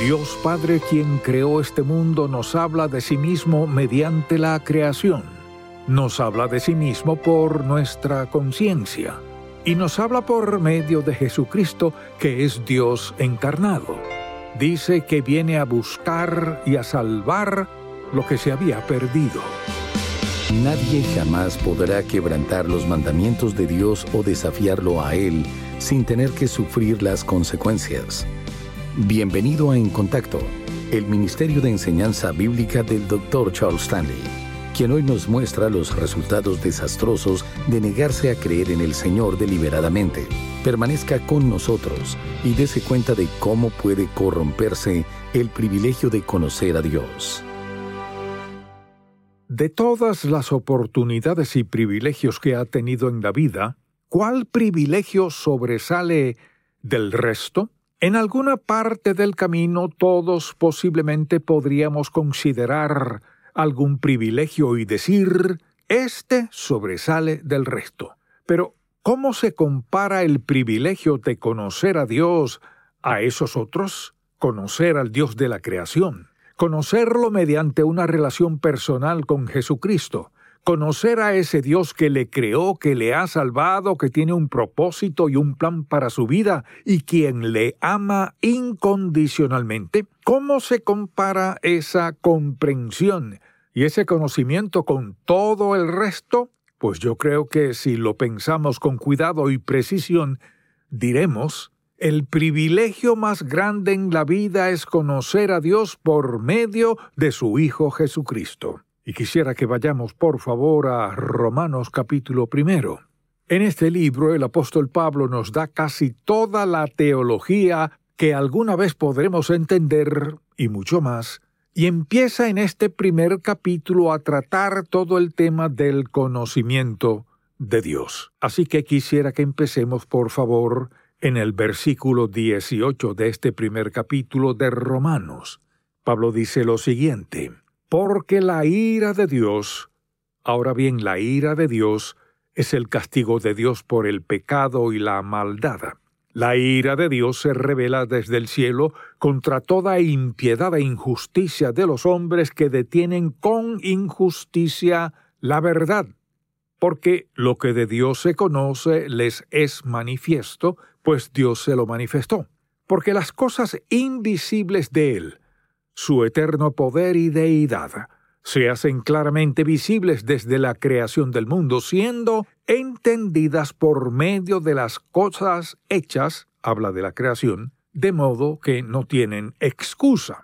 Dios Padre quien creó este mundo nos habla de sí mismo mediante la creación. Nos habla de sí mismo por nuestra conciencia. Y nos habla por medio de Jesucristo, que es Dios encarnado. Dice que viene a buscar y a salvar lo que se había perdido. Nadie jamás podrá quebrantar los mandamientos de Dios o desafiarlo a Él sin tener que sufrir las consecuencias. Bienvenido a En Contacto, el Ministerio de Enseñanza Bíblica del Dr. Charles Stanley, quien hoy nos muestra los resultados desastrosos de negarse a creer en el Señor deliberadamente. Permanezca con nosotros y dése cuenta de cómo puede corromperse el privilegio de conocer a Dios. De todas las oportunidades y privilegios que ha tenido en la vida, ¿cuál privilegio sobresale del resto? En alguna parte del camino todos posiblemente podríamos considerar algún privilegio y decir, este sobresale del resto. Pero, ¿cómo se compara el privilegio de conocer a Dios a esos otros? Conocer al Dios de la creación, conocerlo mediante una relación personal con Jesucristo, conocer a ese Dios que le creó, que le ha salvado, que tiene un propósito y un plan para su vida y quien le ama incondicionalmente, ¿cómo se compara esa comprensión y ese conocimiento con todo el resto? Pues yo creo que si lo pensamos con cuidado y precisión, diremos, el privilegio más grande en la vida es conocer a Dios por medio de su Hijo Jesucristo. Y quisiera que vayamos por favor a Romanos capítulo primero. En este libro el apóstol Pablo nos da casi toda la teología que alguna vez podremos entender y mucho más, y empieza en este primer capítulo a tratar todo el tema del conocimiento de Dios. Así que quisiera que empecemos por favor en el versículo 18 de este primer capítulo de Romanos. Pablo dice lo siguiente, porque la ira de Dios, ahora bien, la ira de Dios es el castigo de Dios por el pecado y la maldad. La ira de Dios se revela desde el cielo contra toda impiedad e injusticia de los hombres que detienen con injusticia la verdad, porque lo que de Dios se conoce les es manifiesto, pues Dios se lo manifestó, porque las cosas invisibles de Él, su eterno poder y deidad se hacen claramente visibles desde la creación del mundo, siendo entendidas por medio de las cosas hechas, habla de la creación, de modo que no tienen excusa.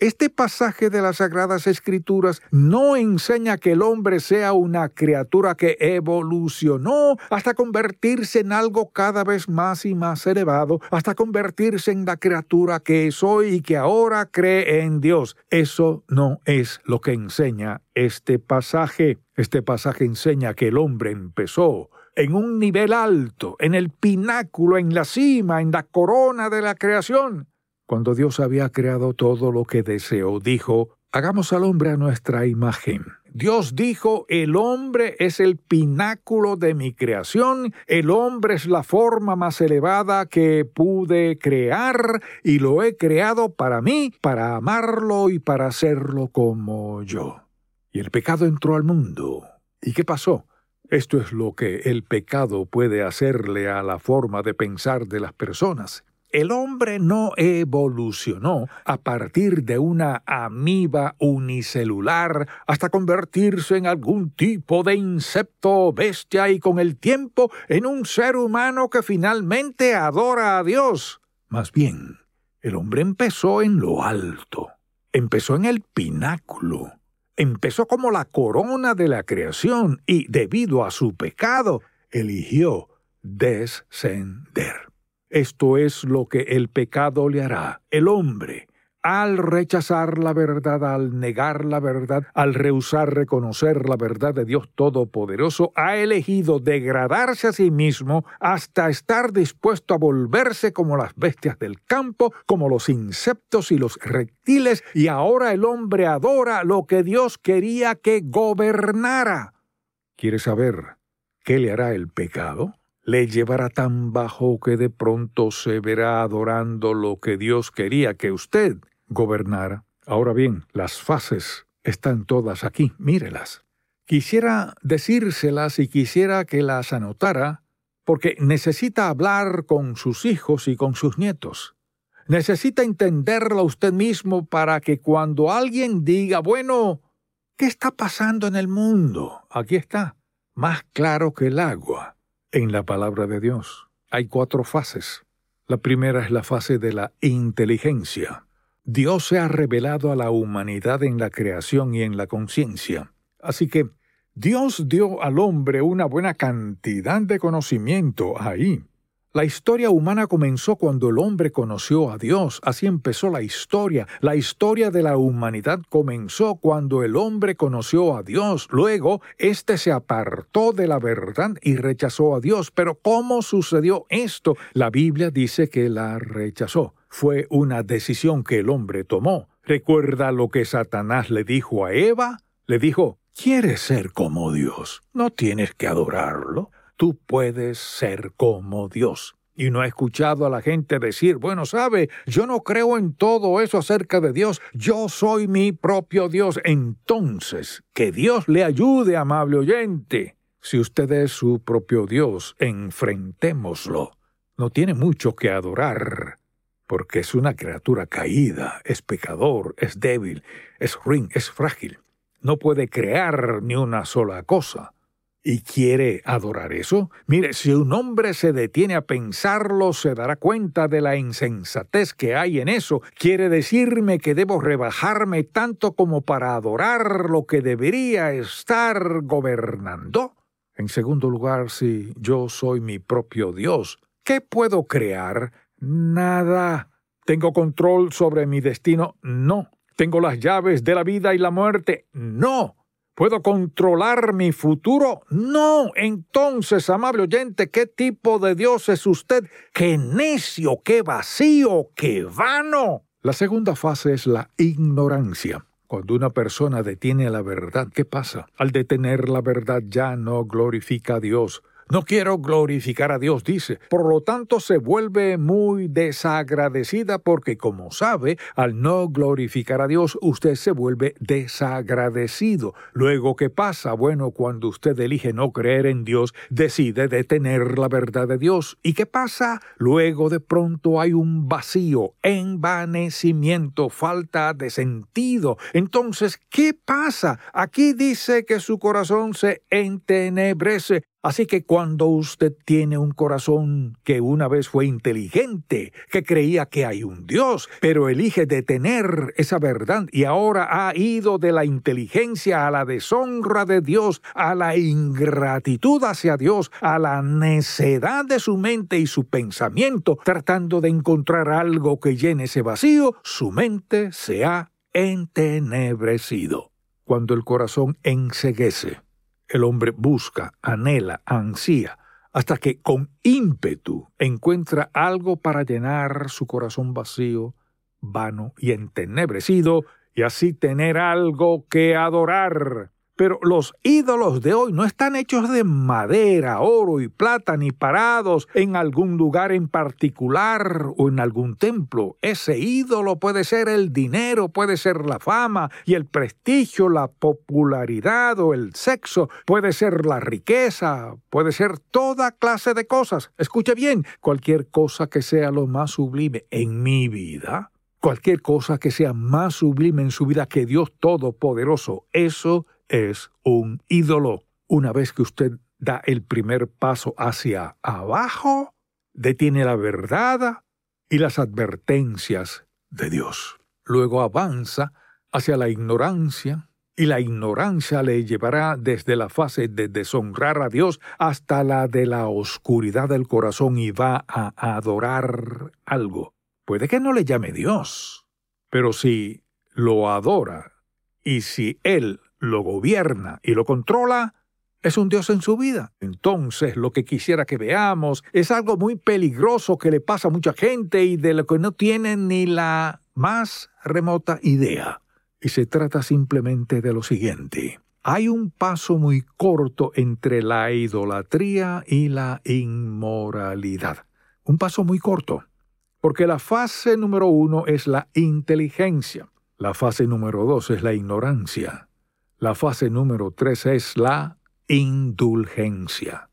este pasaje de las Sagradas Escrituras no enseña que el hombre sea una criatura que evolucionó hasta convertirse en algo cada vez más y más elevado, hasta convertirse en la criatura que es hoy y que ahora cree en Dios. Eso no es lo que enseña este pasaje. Este pasaje enseña que el hombre empezó en un nivel alto, en el pináculo, en la cima, en la corona de la creación. Cuando Dios había creado todo lo que deseó, dijo, Hagamos al hombre a nuestra imagen, Dios dijo, el hombre es el pináculo de mi creación, el hombre es la forma más elevada que pude crear y lo he creado para mí, para amarlo y para hacerlo como yo. Y el pecado entró al mundo. ¿Y qué pasó? Esto es lo que el pecado puede hacerle a la forma de pensar de las personas. El hombre no evolucionó a partir de una amiba unicelular hasta convertirse en algún tipo de insecto o bestia y con el tiempo en un ser humano que finalmente adora a Dios. Más bien, el hombre empezó en lo alto, empezó en el pináculo, empezó como la corona de la creación y, debido a su pecado, eligió descender. Esto es lo que el pecado le hará. El hombre, al rechazar la verdad, al negar la verdad, al rehusar reconocer la verdad de Dios Todopoderoso, ha elegido degradarse a sí mismo hasta estar dispuesto a volverse como las bestias del campo, como los insectos y los reptiles, y ahora el hombre adora lo que Dios quería que gobernara. ¿Quiere saber qué le hará el pecado? Le llevará tan bajo que de pronto se verá adorando lo que Dios quería que usted gobernara. Ahora bien, las fases están todas aquí, mírelas. Quisiera decírselas y quisiera que las anotara, porque necesita hablar con sus hijos y con sus nietos. Necesita entenderlo usted mismo para que cuando alguien diga, bueno, ¿qué está pasando en el mundo? Aquí está, más claro que el agua en la palabra de Dios. Hay cuatro fases. La primera es la fase de la inteligencia. Dios se ha revelado a la humanidad en la creación y en la conciencia. Así que Dios dio al hombre una buena cantidad de conocimiento ahí. La historia humana comenzó cuando el hombre conoció a Dios. Así empezó la historia. La historia de la humanidad comenzó cuando el hombre conoció a Dios. Luego, éste se apartó de la verdad y rechazó a Dios. Pero ¿cómo sucedió esto? La Biblia dice que la rechazó. Fue una decisión que el hombre tomó. ¿Recuerda lo que Satanás le dijo a Eva? Le dijo, ¿quieres ser como Dios? No tienes que adorarlo tú puedes ser como Dios. Y no he escuchado a la gente decir, bueno, sabe, yo no creo en todo eso acerca de Dios, yo soy mi propio Dios. Entonces, que Dios le ayude, amable oyente. Si usted es su propio Dios, enfrentémoslo. No tiene mucho que adorar, porque es una criatura caída, es pecador, es débil, es ruin, es frágil. No puede crear ni una sola cosa y quiere adorar eso? Mire, si un hombre se detiene a pensarlo, se dará cuenta de la insensatez que hay en eso. ¿Quiere decirme que debo rebajarme tanto como para adorar lo que debería estar gobernando? En segundo lugar, si yo soy mi propio Dios, ¿qué puedo crear? Nada. ¿Tengo control sobre mi destino? No. ¿Tengo las llaves de la vida y la muerte? No. ¿Puedo controlar mi futuro? No. Entonces, amable oyente, ¿qué tipo de Dios es usted? ¡Qué necio, qué vacío, qué vano! La segunda fase es la ignorancia. Cuando una persona detiene la verdad, ¿qué pasa? Al detener la verdad ya no glorifica a Dios, no quiero glorificar a Dios, dice. Por lo tanto, se vuelve muy desagradecida porque, como sabe, al no glorificar a Dios, usted se vuelve desagradecido. Luego, ¿qué pasa? Bueno, cuando usted elige no creer en Dios, decide detener la verdad de Dios. ¿Y qué pasa? Luego, de pronto, hay un vacío, envanecimiento, falta de sentido. Entonces, ¿qué pasa? Aquí dice que su corazón se entenebrece. Así que cuando usted tiene un corazón que una vez fue inteligente, que creía que hay un Dios, pero elige detener esa verdad y ahora ha ido de la inteligencia a la deshonra de Dios, a la ingratitud hacia Dios, a la necedad de su mente y su pensamiento, tratando de encontrar algo que llene ese vacío, su mente se ha entenebrecido. Cuando el corazón enseguece, el hombre busca, anhela, ansía, hasta que con ímpetu encuentra algo para llenar su corazón vacío, vano y entenebrecido, y así tener algo que adorar. Pero los ídolos de hoy no están hechos de madera, oro y plata, ni parados en algún lugar en particular o en algún templo. Ese ídolo puede ser el dinero, puede ser la fama y el prestigio, la popularidad o el sexo, puede ser la riqueza, puede ser toda clase de cosas. Escuche bien, cualquier cosa que sea lo más sublime en mi vida, cualquier cosa que sea más sublime en su vida que Dios Todopoderoso, eso es un ídolo. Una vez que usted da el primer paso hacia abajo, detiene la verdad y las advertencias de Dios. Luego avanza hacia la ignorancia, y la ignorancia le llevará desde la fase de deshonrar a Dios hasta la de la oscuridad del corazón y va a adorar algo. Puede que no le llame Dios, pero si lo adora y si Él lo gobierna y lo controla, es un Dios en su vida. Entonces, lo que quisiera que veamos es algo muy peligroso que le pasa a mucha gente y de lo que no tienen ni la más remota idea. Y se trata simplemente de lo siguiente. Hay un paso muy corto entre la idolatría y la inmoralidad. Un paso muy corto. Porque la fase número uno es la inteligencia. La fase número dos es la ignorancia. La fase número tres es la indulgencia.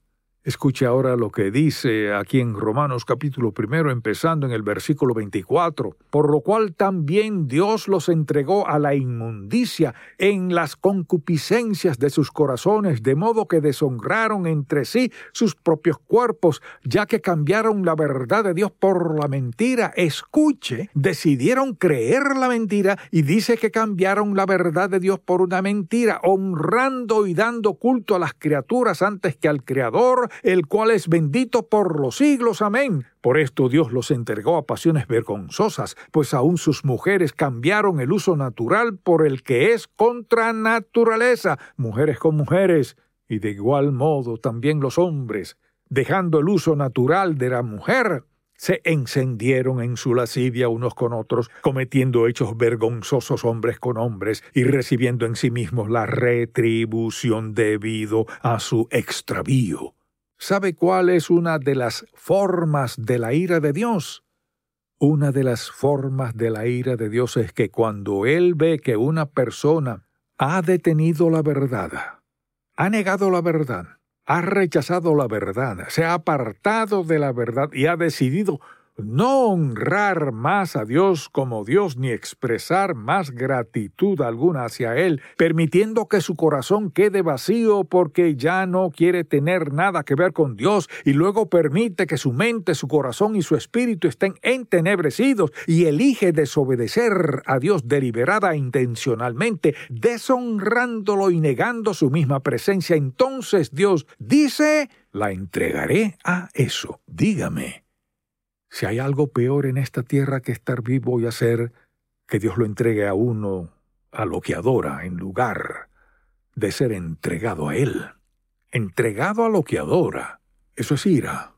Escuche ahora lo que dice aquí en Romanos capítulo primero, empezando en el versículo 24, por lo cual también Dios los entregó a la inmundicia en las concupiscencias de sus corazones, de modo que deshonraron entre sí sus propios cuerpos, ya que cambiaron la verdad de Dios por la mentira. Escuche, decidieron creer la mentira y dice que cambiaron la verdad de Dios por una mentira, honrando y dando culto a las criaturas antes que al Creador, el cual es bendito por los siglos. Amén. Por esto Dios los entregó a pasiones vergonzosas, pues aún sus mujeres cambiaron el uso natural por el que es contra naturaleza, mujeres con mujeres, y de igual modo también los hombres, dejando el uso natural de la mujer, se encendieron en su lascivia unos con otros, cometiendo hechos vergonzosos hombres con hombres y recibiendo en sí mismos la retribución debido a su extravío. ¿Sabe cuál es una de las formas de la ira de Dios? Una de las formas de la ira de Dios es que cuando Él ve que una persona ha detenido la verdad, ha negado la verdad, ha rechazado la verdad, se ha apartado de la verdad y ha decidido no honrar más a Dios como Dios ni expresar más gratitud alguna hacia Él, permitiendo que su corazón quede vacío porque ya no quiere tener nada que ver con Dios y luego permite que su mente, su corazón y su espíritu estén entenebrecidos y elige desobedecer a Dios deliberada e intencionalmente, deshonrándolo y negando su misma presencia, entonces Dios dice, la entregaré a eso. Dígame. Si hay algo peor en esta tierra que estar vivo y hacer que Dios lo entregue a uno a lo que adora en lugar de ser entregado a Él. Entregado a lo que adora. Eso es ira.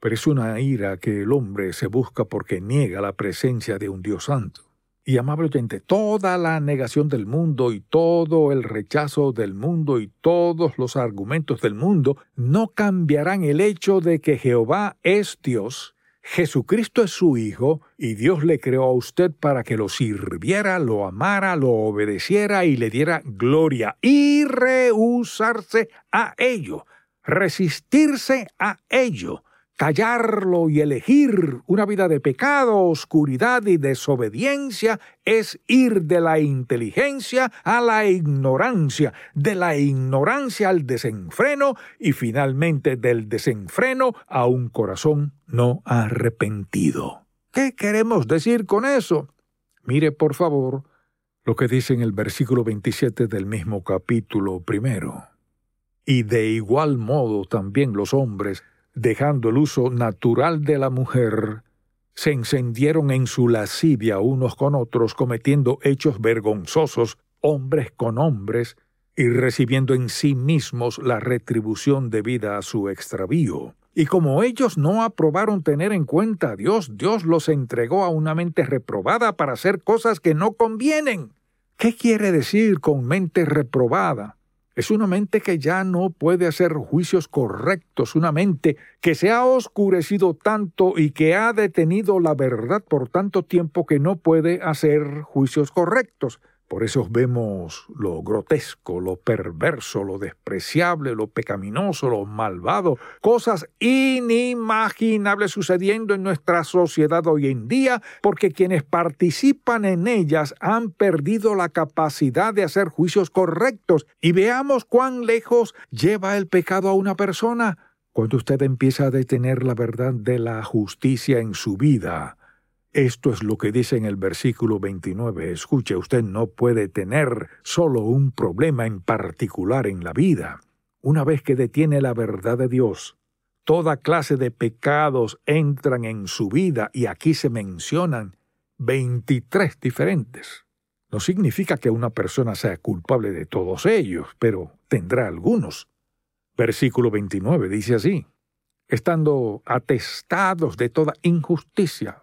Pero es una ira que el hombre se busca porque niega la presencia de un Dios santo. Y amable oyente, toda la negación del mundo y todo el rechazo del mundo y todos los argumentos del mundo no cambiarán el hecho de que Jehová es Dios Jesucristo es su Hijo y Dios le creó a usted para que lo sirviera, lo amara, lo obedeciera y le diera gloria y rehusarse a ello, resistirse a ello callarlo y elegir una vida de pecado, oscuridad y desobediencia es ir de la inteligencia a la ignorancia, de la ignorancia al desenfreno y finalmente del desenfreno a un corazón no arrepentido. ¿Qué queremos decir con eso? Mire, por favor, lo que dice en el versículo 27 del mismo capítulo primero. Y de igual modo también los hombres dejando el uso natural de la mujer, se encendieron en su lascivia unos con otros, cometiendo hechos vergonzosos, hombres con hombres, y recibiendo en sí mismos la retribución debida a su extravío. Y como ellos no aprobaron tener en cuenta a Dios, Dios los entregó a una mente reprobada para hacer cosas que no convienen. ¿Qué quiere decir con mente reprobada? Es una mente que ya no puede hacer juicios correctos, una mente que se ha oscurecido tanto y que ha detenido la verdad por tanto tiempo que no puede hacer juicios correctos. Por eso vemos lo grotesco, lo perverso, lo despreciable, lo pecaminoso, lo malvado, cosas inimaginables sucediendo en nuestra sociedad hoy en día, porque quienes participan en ellas han perdido la capacidad de hacer juicios correctos. Y veamos cuán lejos lleva el pecado a una persona cuando usted empieza a detener la verdad de la justicia en su vida esto es lo que dice en el versículo 29. Escuche, usted no puede tener solo un problema en particular en la vida. Una vez que detiene la verdad de Dios, toda clase de pecados entran en su vida y aquí se mencionan 23 diferentes. No significa que una persona sea culpable de todos ellos, pero tendrá algunos. Versículo 29 dice así, estando atestados de toda injusticia,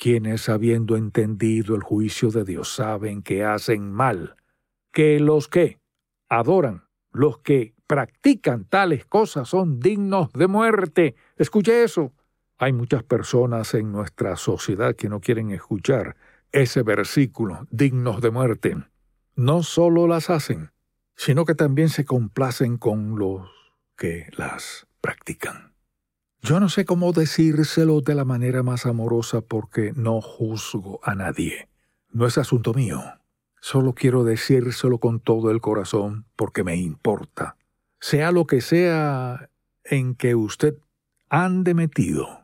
quienes habiendo entendido el juicio de Dios saben que hacen mal, que los que adoran, los que practican tales cosas son dignos de muerte. Escuche eso. Hay muchas personas en nuestra sociedad que no quieren escuchar ese versículo, dignos de muerte. No solo las hacen, sino que también se complacen con los que las practican. Yo no sé cómo decírselo de la manera más amorosa porque no juzgo a nadie. No es asunto mío. Solo quiero decírselo con todo el corazón porque me importa. Sea lo que sea en que usted ande metido,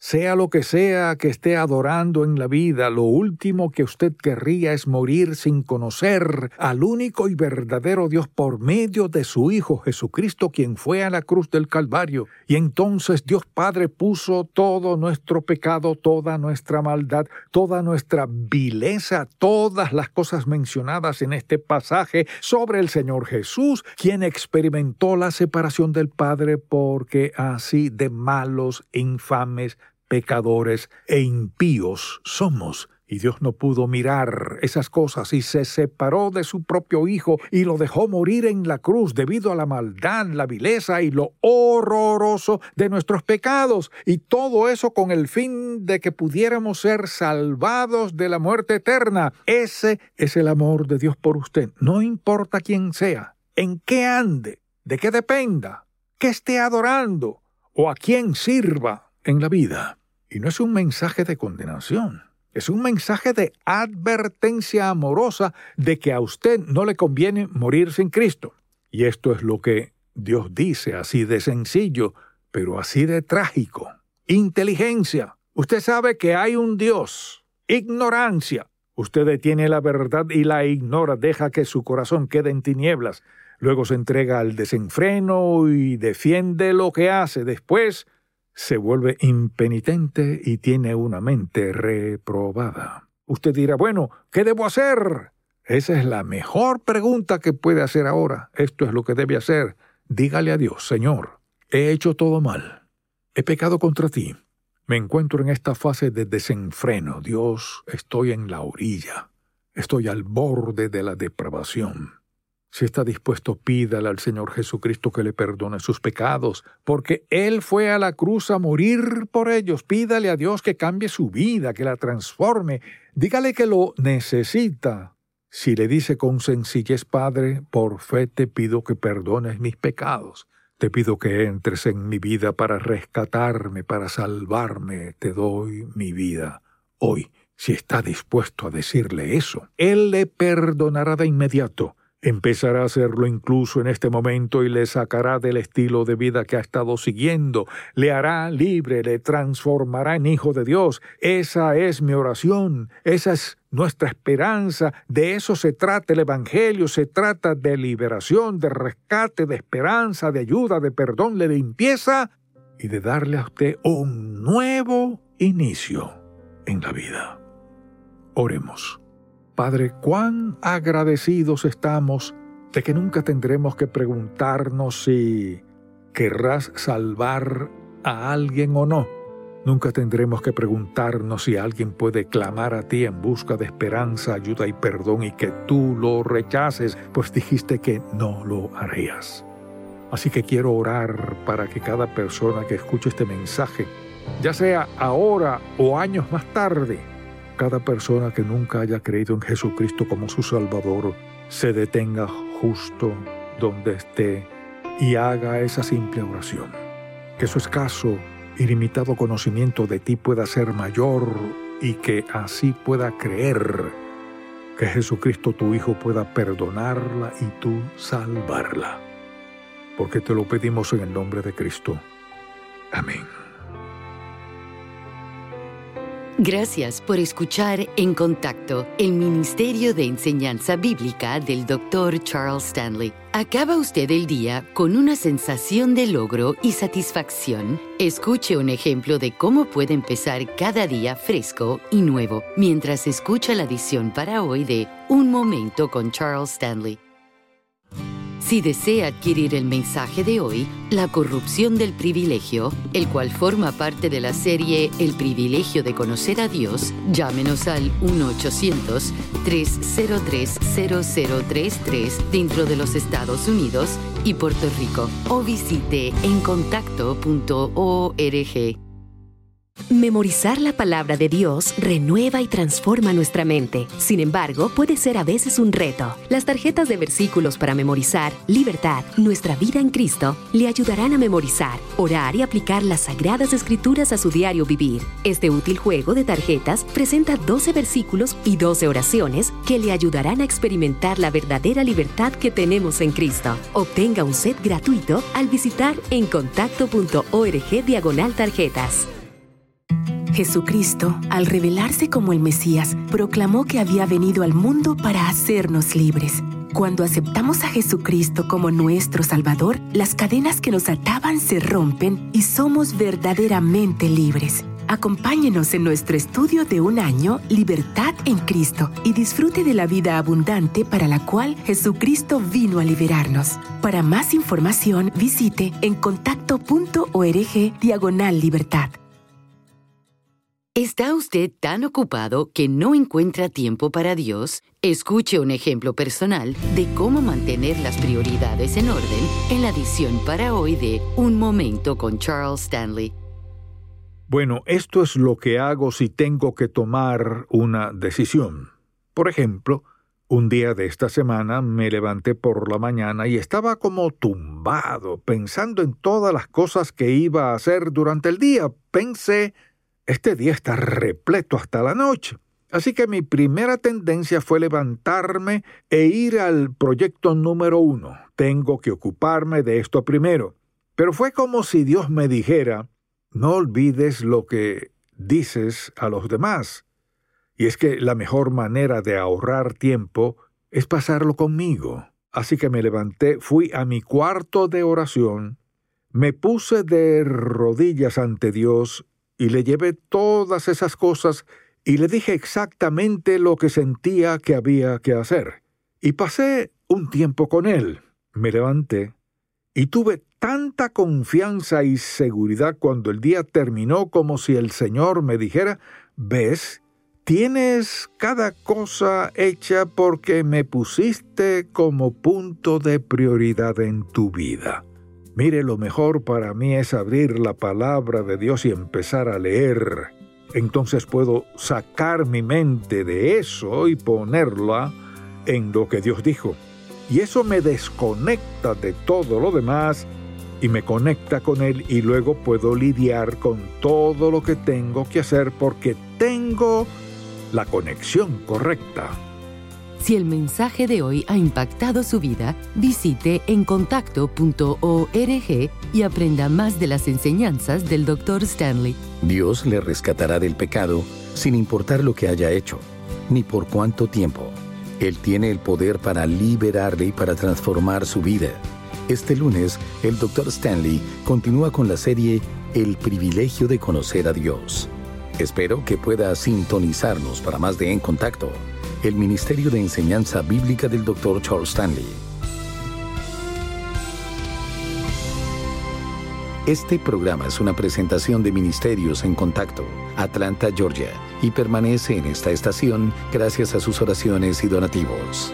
sea lo que sea que esté adorando en la vida, lo último que usted querría es morir sin conocer al único y verdadero Dios por medio de su Hijo Jesucristo, quien fue a la cruz del Calvario. Y entonces Dios Padre puso todo nuestro pecado, toda nuestra maldad, toda nuestra vileza, todas las cosas mencionadas en este pasaje sobre el Señor Jesús, quien experimentó la separación del Padre porque así de malos, infames, pecadores e impíos somos. Y Dios no pudo mirar esas cosas y se separó de su propio Hijo y lo dejó morir en la cruz debido a la maldad, la vileza y lo horroroso de nuestros pecados. Y todo eso con el fin de que pudiéramos ser salvados de la muerte eterna. Ese es el amor de Dios por usted. No importa quién sea, en qué ande, de qué dependa, qué esté adorando o a quién sirva en la vida. Y no es un mensaje de condenación, es un mensaje de advertencia amorosa de que a usted no le conviene morir sin Cristo. Y esto es lo que Dios dice, así de sencillo, pero así de trágico. Inteligencia. Usted sabe que hay un Dios. Ignorancia. Usted detiene la verdad y la ignora, deja que su corazón quede en tinieblas. Luego se entrega al desenfreno y defiende lo que hace. Después se vuelve impenitente y tiene una mente reprobada. Usted dirá, bueno, ¿qué debo hacer? Esa es la mejor pregunta que puede hacer ahora. Esto es lo que debe hacer. Dígale a Dios, Señor, he hecho todo mal. He pecado contra ti. Me encuentro en esta fase de desenfreno. Dios, estoy en la orilla. Estoy al borde de la depravación. Si está dispuesto, pídale al Señor Jesucristo que le perdone sus pecados, porque Él fue a la cruz a morir por ellos. Pídale a Dios que cambie su vida, que la transforme. Dígale que lo necesita. Si le dice con sencillez, Padre, por fe te pido que perdones mis pecados. Te pido que entres en mi vida para rescatarme, para salvarme. Te doy mi vida. Hoy, si está dispuesto a decirle eso, Él le perdonará de inmediato Empezará a hacerlo incluso en este momento y le sacará del estilo de vida que ha estado siguiendo, le hará libre, le transformará en hijo de Dios. Esa es mi oración, esa es nuestra esperanza, de eso se trata el Evangelio, se trata de liberación, de rescate, de esperanza, de ayuda, de perdón, de limpieza y de darle a usted un nuevo inicio en la vida. Oremos. Padre, cuán agradecidos estamos de que nunca tendremos que preguntarnos si querrás salvar a alguien o no Nunca tendremos que preguntarnos si alguien puede clamar a ti en busca de esperanza, ayuda y perdón y que tú lo rechaces, pues dijiste que no lo harías. Así que quiero orar para que cada persona que escuche este mensaje, ya sea ahora o años más tarde, cada persona que nunca haya creído en Jesucristo como su Salvador, se detenga justo donde esté y haga esa simple oración. Que su escaso ilimitado conocimiento de ti pueda ser mayor y que así pueda creer que Jesucristo tu Hijo pueda perdonarla y tú salvarla. Porque te lo pedimos en el nombre de Cristo. Amén. Gracias por escuchar En Contacto, el Ministerio de Enseñanza Bíblica del Dr. Charles Stanley. ¿Acaba usted el día con una sensación de logro y satisfacción? Escuche un ejemplo de cómo puede empezar cada día fresco y nuevo mientras escucha la edición para hoy de Un Momento con Charles Stanley. Si desea adquirir el mensaje de hoy, La corrupción del privilegio, el cual forma parte de la serie El privilegio de conocer a Dios, llámenos al 1-800-303-0033 dentro de los Estados Unidos y Puerto Rico o visite encontacto.org. Memorizar la palabra de Dios renueva y transforma nuestra mente. Sin embargo, puede ser a veces un reto. Las tarjetas de versículos para memorizar, libertad, nuestra vida en Cristo, le ayudarán a memorizar, orar y aplicar las sagradas escrituras a su diario vivir. Este útil juego de tarjetas presenta 12 versículos y 12 oraciones que le ayudarán a experimentar la verdadera libertad que tenemos en Cristo. Obtenga un set gratuito al visitar encontacto.org diagonal tarjetas. Jesucristo, al revelarse como el Mesías, proclamó que había venido al mundo para hacernos libres. Cuando aceptamos a Jesucristo como nuestro Salvador, las cadenas que nos ataban se rompen y somos verdaderamente libres. Acompáñenos en nuestro estudio de un año, Libertad en Cristo, y disfrute de la vida abundante para la cual Jesucristo vino a liberarnos. Para más información, visite en contacto.org diagonal libertad. ¿Está usted tan ocupado que no encuentra tiempo para Dios? Escuche un ejemplo personal de cómo mantener las prioridades en orden en la edición para hoy de Un Momento con Charles Stanley. Bueno, esto es lo que hago si tengo que tomar una decisión. Por ejemplo, un día de esta semana me levanté por la mañana y estaba como tumbado, pensando en todas las cosas que iba a hacer durante el día. Pensé, este día está repleto hasta la noche. Así que mi primera tendencia fue levantarme e ir al proyecto número uno. Tengo que ocuparme de esto primero. Pero fue como si Dios me dijera, no olvides lo que dices a los demás. Y es que la mejor manera de ahorrar tiempo es pasarlo conmigo. Así que me levanté, fui a mi cuarto de oración, me puse de rodillas ante Dios y le llevé todas esas cosas y le dije exactamente lo que sentía que había que hacer. Y pasé un tiempo con él. Me levanté y tuve tanta confianza y seguridad cuando el día terminó como si el Señor me dijera, ves, tienes cada cosa hecha porque me pusiste como punto de prioridad en tu vida. Mire, lo mejor para mí es abrir la palabra de Dios y empezar a leer. Entonces puedo sacar mi mente de eso y ponerla en lo que Dios dijo. Y eso me desconecta de todo lo demás y me conecta con Él y luego puedo lidiar con todo lo que tengo que hacer porque tengo la conexión correcta. Si el mensaje de hoy ha impactado su vida, visite encontacto.org y aprenda más de las enseñanzas del Dr. Stanley. Dios le rescatará del pecado sin importar lo que haya hecho. ni por cuánto tiempo. Él tiene el poder para liberarle y para transformar su vida. Este lunes, el Dr. Stanley continúa con la serie El privilegio de conocer a Dios. Espero que pueda sintonizarnos para más de En Contacto, el Ministerio de Enseñanza Bíblica del Dr. Charles Stanley. Este programa es una presentación de Ministerios en Contacto, Atlanta, Georgia, y permanece en esta estación gracias a sus oraciones y donativos.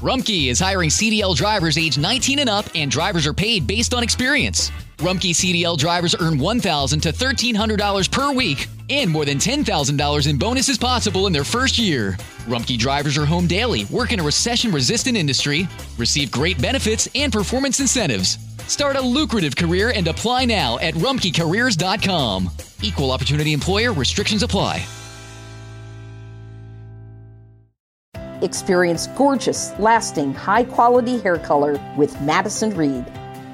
Rumkey is hiring CDL drivers age 19 and up, and drivers are paid based on experience. Rumkey CDL drivers earn 1,000 to $1,300 per week and more than $10,000 in bonuses possible in their first year. Rumkey drivers are home daily, work in a recession resistant industry, receive great benefits and performance incentives. Start a lucrative career and apply now at rumkeycareers.com. Equal opportunity employer restrictions apply. Experience gorgeous, lasting, high quality hair color with Madison Reed.